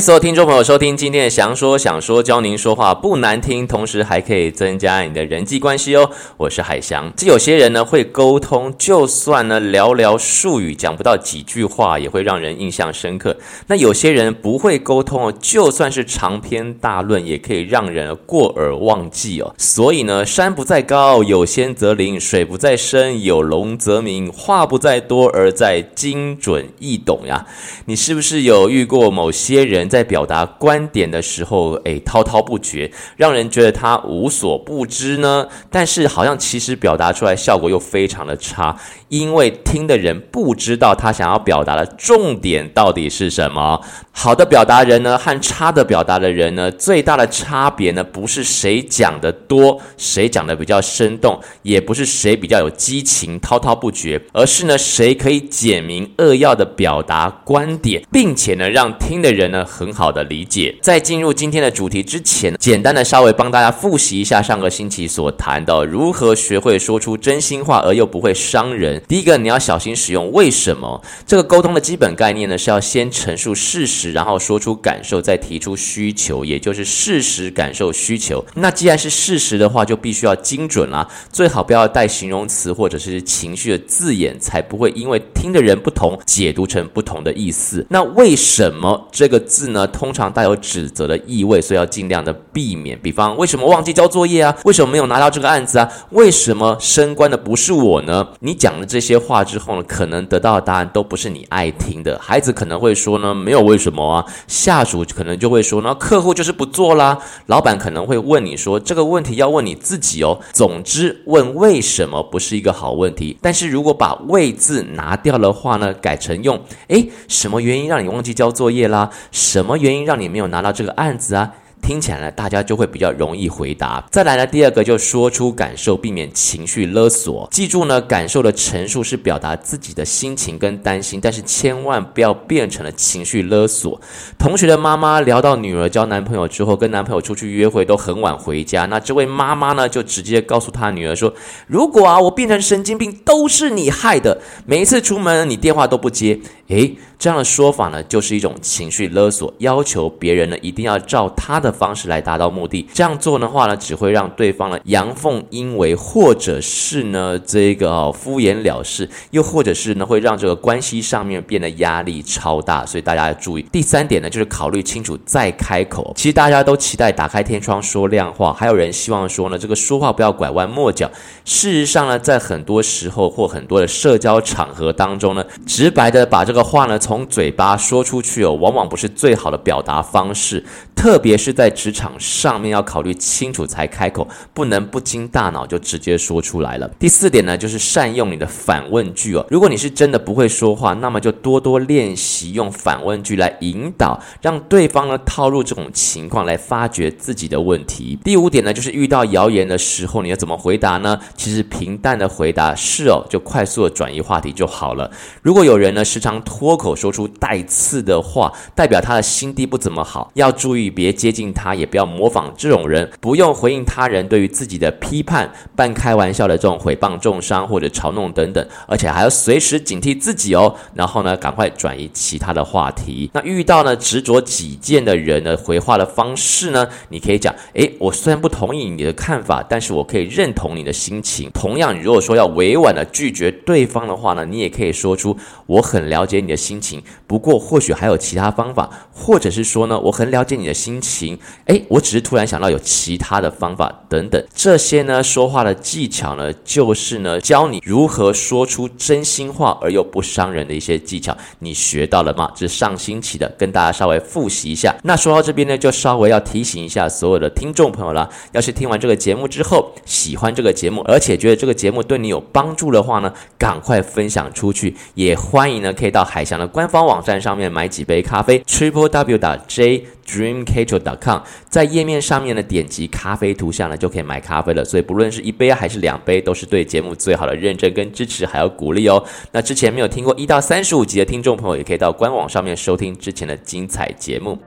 所有听众朋友收听今天的祥说想说，教您说话不难听，同时还可以增加你的人际关系哦。我是海翔。这有些人呢会沟通，就算呢寥寥数语讲不到几句话，也会让人印象深刻。那有些人不会沟通哦，就算是长篇大论，也可以让人过耳忘记哦。所以呢，山不在高，有仙则灵；水不在深，有龙则鸣。话不在多，而在精准易懂呀。你是不是有遇过某些人？在表达观点的时候，诶，滔滔不绝，让人觉得他无所不知呢。但是好像其实表达出来效果又非常的差，因为听的人不知道他想要表达的重点到底是什么。好的表达人呢，和差的表达的人呢，最大的差别呢，不是谁讲的多，谁讲的比较生动，也不是谁比较有激情、滔滔不绝，而是呢，谁可以简明扼要的表达观点，并且呢，让听的人呢。很好的理解。在进入今天的主题之前，简单的稍微帮大家复习一下上个星期所谈到如何学会说出真心话而又不会伤人。第一个，你要小心使用为什么。这个沟通的基本概念呢，是要先陈述事实，然后说出感受，再提出需求，也就是事实、感受、需求。那既然是事实的话，就必须要精准啦，最好不要带形容词或者是情绪的字眼，才不会因为听的人不同，解读成不同的意思。那为什么这个字呢，通常带有指责的意味，所以要尽量的避免。比方，为什么忘记交作业啊？为什么没有拿到这个案子啊？为什么升官的不是我呢？你讲了这些话之后呢，可能得到的答案都不是你爱听的。孩子可能会说呢，没有为什么啊。下属可能就会说呢，客户就是不做啦。老板可能会问你说，这个问题要问你自己哦。总之，问为什么不是一个好问题。但是如果把为字拿掉的话呢，改成用，诶，什么原因让你忘记交作业啦？什么原因让你没有拿到这个案子啊？听起来呢，大家就会比较容易回答。再来呢，第二个就说出感受，避免情绪勒索。记住呢，感受的陈述是表达自己的心情跟担心，但是千万不要变成了情绪勒索。同学的妈妈聊到女儿交男朋友之后，跟男朋友出去约会都很晚回家，那这位妈妈呢，就直接告诉她女儿说：“如果啊，我变成神经病，都是你害的。每一次出门你电话都不接。”诶，这样的说法呢，就是一种情绪勒索，要求别人呢一定要照他的的方式来达到目的。这样做的话呢，只会让对方呢阳奉阴违，或者是呢这个、敷衍了事，又或者是呢会让这个关系上面变得压力超大。所以大家要注意。第三点呢，就是考虑清楚再开口。其实大家都期待打开天窗说亮话，还有人希望说呢这个说话不要拐弯抹角。事实上呢，在很多时候或很多的社交场合当中呢，直白的把这个。话呢，从嘴巴说出去哦，往往不是最好的表达方式，特别是在职场上面，要考虑清楚才开口，不能不经大脑就直接说出来了。第四点呢，就是善用你的反问句哦。如果你是真的不会说话，那么就多多练习用反问句来引导，让对方呢套入这种情况来发掘自己的问题。第五点呢，就是遇到谣言的时候，你要怎么回答呢？其实平淡的回答是哦，就快速的转移话题就好了。如果有人呢时常脱口说出带刺的话，代表他的心地不怎么好，要注意别接近他，也不要模仿这种人，不用回应他人对于自己的批判、半开玩笑的这种诽谤、重伤或者嘲弄等等，而且还要随时警惕自己哦。然后呢，赶快转移其他的话题。那遇到呢执着己见的人呢，回话的方式呢，你可以讲：诶，我虽然不同意你的看法，但是我可以认同你的心情。同样，如果说要委婉的拒绝对方的话呢，你也可以说出：我很了解。你的心情，不过或许还有其他方法，或者是说呢，我很了解你的心情，诶，我只是突然想到有其他的方法等等，这些呢，说话的技巧呢，就是呢，教你如何说出真心话而又不伤人的一些技巧，你学到了吗？这是上星期的，跟大家稍微复习一下。那说到这边呢，就稍微要提醒一下所有的听众朋友了，要是听完这个节目之后喜欢这个节目，而且觉得这个节目对你有帮助的话呢，赶快分享出去，也欢迎呢可以到。海翔的官方网站上面买几杯咖啡，triple w 点 j dream catcher 点在页面上面呢点击咖啡图像呢就可以买咖啡了。所以不论是一杯还是两杯，都是对节目最好的认证跟支持，还有鼓励哦。那之前没有听过一到三十五集的听众朋友，也可以到官网上面收听之前的精彩节目。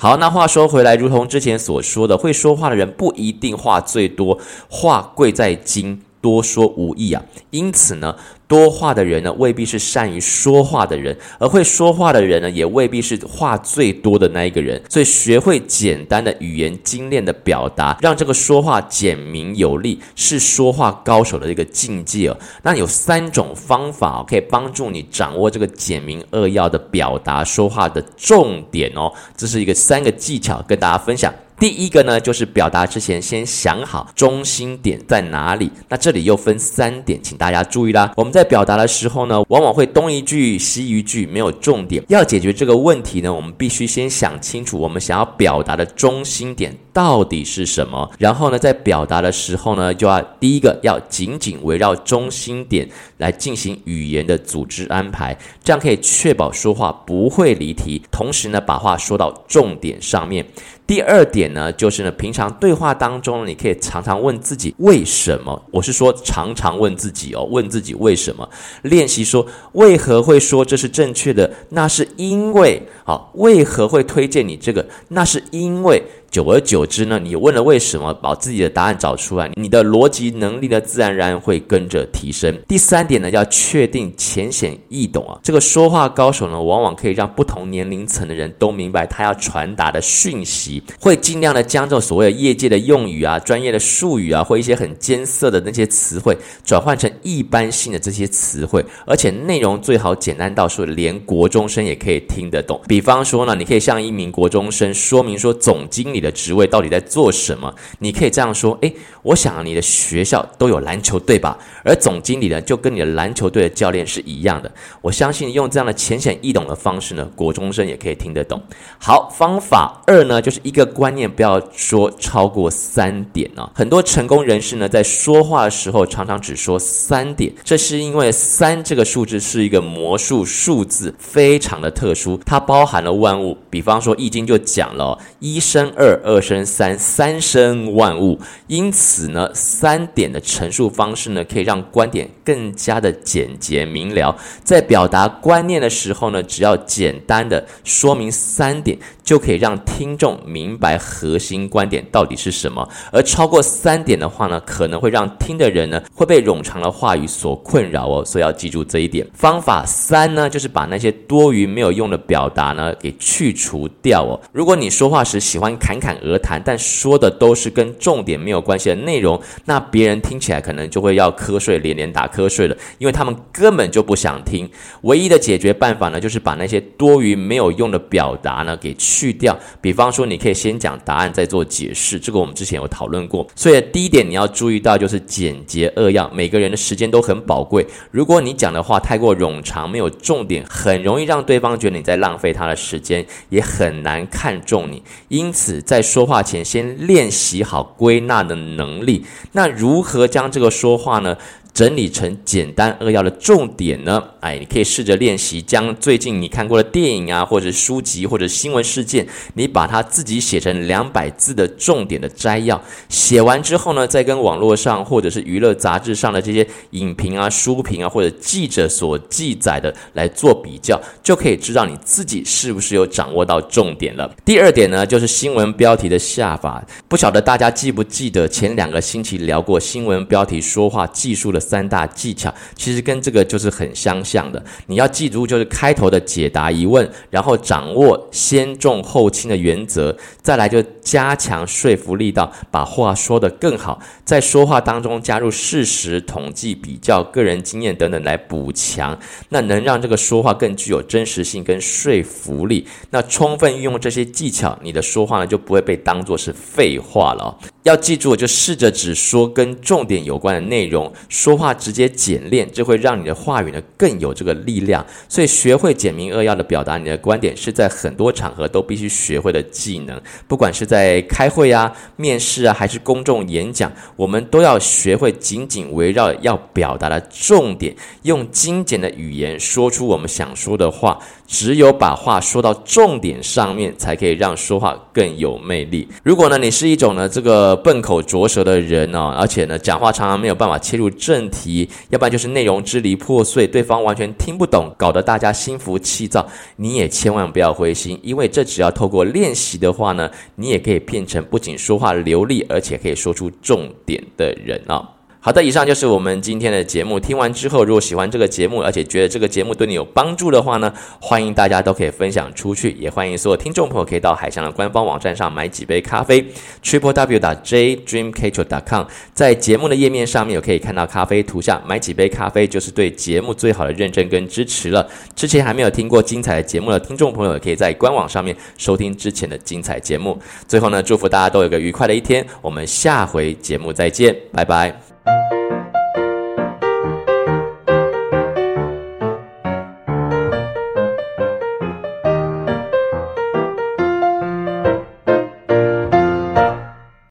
好，那话说回来，如同之前所说的，会说话的人不一定话最多，话贵在精。多说无益啊，因此呢，多话的人呢未必是善于说话的人，而会说话的人呢也未必是话最多的那一个人。所以，学会简单的语言精炼的表达，让这个说话简明有力，是说话高手的一个境界哦。那有三种方法可以帮助你掌握这个简明扼要的表达说话的重点哦。这是一个三个技巧跟大家分享。第一个呢，就是表达之前先想好中心点在哪里。那这里又分三点，请大家注意啦。我们在表达的时候呢，往往会东一句西一句，没有重点。要解决这个问题呢，我们必须先想清楚我们想要表达的中心点到底是什么。然后呢，在表达的时候呢，就要第一个要紧紧围绕中心点来进行语言的组织安排，这样可以确保说话不会离题，同时呢，把话说到重点上面。第二点呢，就是呢，平常对话当中，你可以常常问自己为什么？我是说常常问自己哦，问自己为什么？练习说为何会说这是正确的？那是因为好，为何会推荐你这个？那是因为。久而久之呢，你问了为什么，把自己的答案找出来，你的逻辑能力呢，自然而然会跟着提升。第三点呢，要确定浅显易懂啊。这个说话高手呢，往往可以让不同年龄层的人都明白他要传达的讯息，会尽量的将这种所谓的业界的用语啊、专业的术语啊，或一些很艰涩的那些词汇，转换成一般性的这些词汇，而且内容最好简单到说连国中生也可以听得懂。比方说呢，你可以向一名国中生说明说，总经理。你的职位到底在做什么？你可以这样说：诶，我想你的学校都有篮球队吧？而总经理呢，就跟你的篮球队的教练是一样的。我相信用这样的浅显易懂的方式呢，国中生也可以听得懂。好，方法二呢，就是一个观念，不要说超过三点啊。很多成功人士呢，在说话的时候常常只说三点，这是因为三这个数字是一个魔术数字，非常的特殊，它包含了万物。比方说《易经》就讲了一生二。二二生三，三生万物。因此呢，三点的陈述方式呢，可以让观点更加的简洁明了。在表达观念的时候呢，只要简单的说明三点，就可以让听众明白核心观点到底是什么。而超过三点的话呢，可能会让听的人呢，会被冗长的话语所困扰哦。所以要记住这一点。方法三呢，就是把那些多余没有用的表达呢，给去除掉哦。如果你说话时喜欢侃侃而谈，但说的都是跟重点没有关系的内容，那别人听起来可能就会要瞌睡，连连打瞌睡了，因为他们根本就不想听。唯一的解决办法呢，就是把那些多余没有用的表达呢给去去掉。比方说，你可以先讲答案，再做解释，这个我们之前有讨论过。所以第一点你要注意到就是简洁扼要，每个人的时间都很宝贵。如果你讲的话太过冗长，没有重点，很容易让对方觉得你在浪费他的时间，也很难看重你。因此，在说话前先练习好归纳的能力。那如何将这个说话呢，整理成简单扼要的重点呢？哎，你可以试着练习，将最近你看过的电影啊，或者书籍，或者新闻事件，你把它自己写成两百字的重点的摘要。写完之后呢，再跟网络上或者是娱乐杂志上的这些影评啊、书评啊，或者记者所记载的来做比较，就可以知道你自己是不是有掌握到重点了。第二点呢，就是新闻标题的下法。不晓得大家记不记得前两个星期聊过新闻标题说话技术的三大技巧，其实跟这个就是很相像的。你要记住，就是开头的解答疑问，然后掌握先重后轻的原则，再来就加强说服力道，把话说得更好。在说话当中加入事实、统计、比较、个人经验等等来补强，那能让这个说话更具有真实性跟说服力。那充分运用这些技巧，你的说话呢就不会被当作是废话了。要记住，就试着只说跟重点有关的内容，说话直接简练，这会让你的话语呢更有这个力量。所以，学会简明扼要的表达你的观点，是在很多场合都必须学会的技能。不管是在开会啊、面试啊，还是公众演讲，我们都要学会紧紧围绕要表达的重点，用精简的语言说出我们想说的话。只有把话说到重点上面，才可以让说话更有魅力。如果呢，你是一种呢这个笨口拙舌的人呢、哦，而且呢讲话常常没有办法切入正题，要不然就是内容支离破碎，对方完全听不懂，搞得大家心浮气躁。你也千万不要灰心，因为这只要透过练习的话呢，你也可以变成不仅说话流利，而且可以说出重点的人啊、哦。好的，以上就是我们今天的节目。听完之后，如果喜欢这个节目，而且觉得这个节目对你有帮助的话呢，欢迎大家都可以分享出去，也欢迎所有听众朋友可以到海翔的官方网站上买几杯咖啡，triplew.jdreamcatcher.com，在节目的页面上面有可以看到咖啡图像，买几杯咖啡就是对节目最好的认证跟支持了。之前还没有听过精彩的节目的听众朋友，也可以在官网上面收听之前的精彩节目。最后呢，祝福大家都有个愉快的一天，我们下回节目再见，拜拜。Thank you.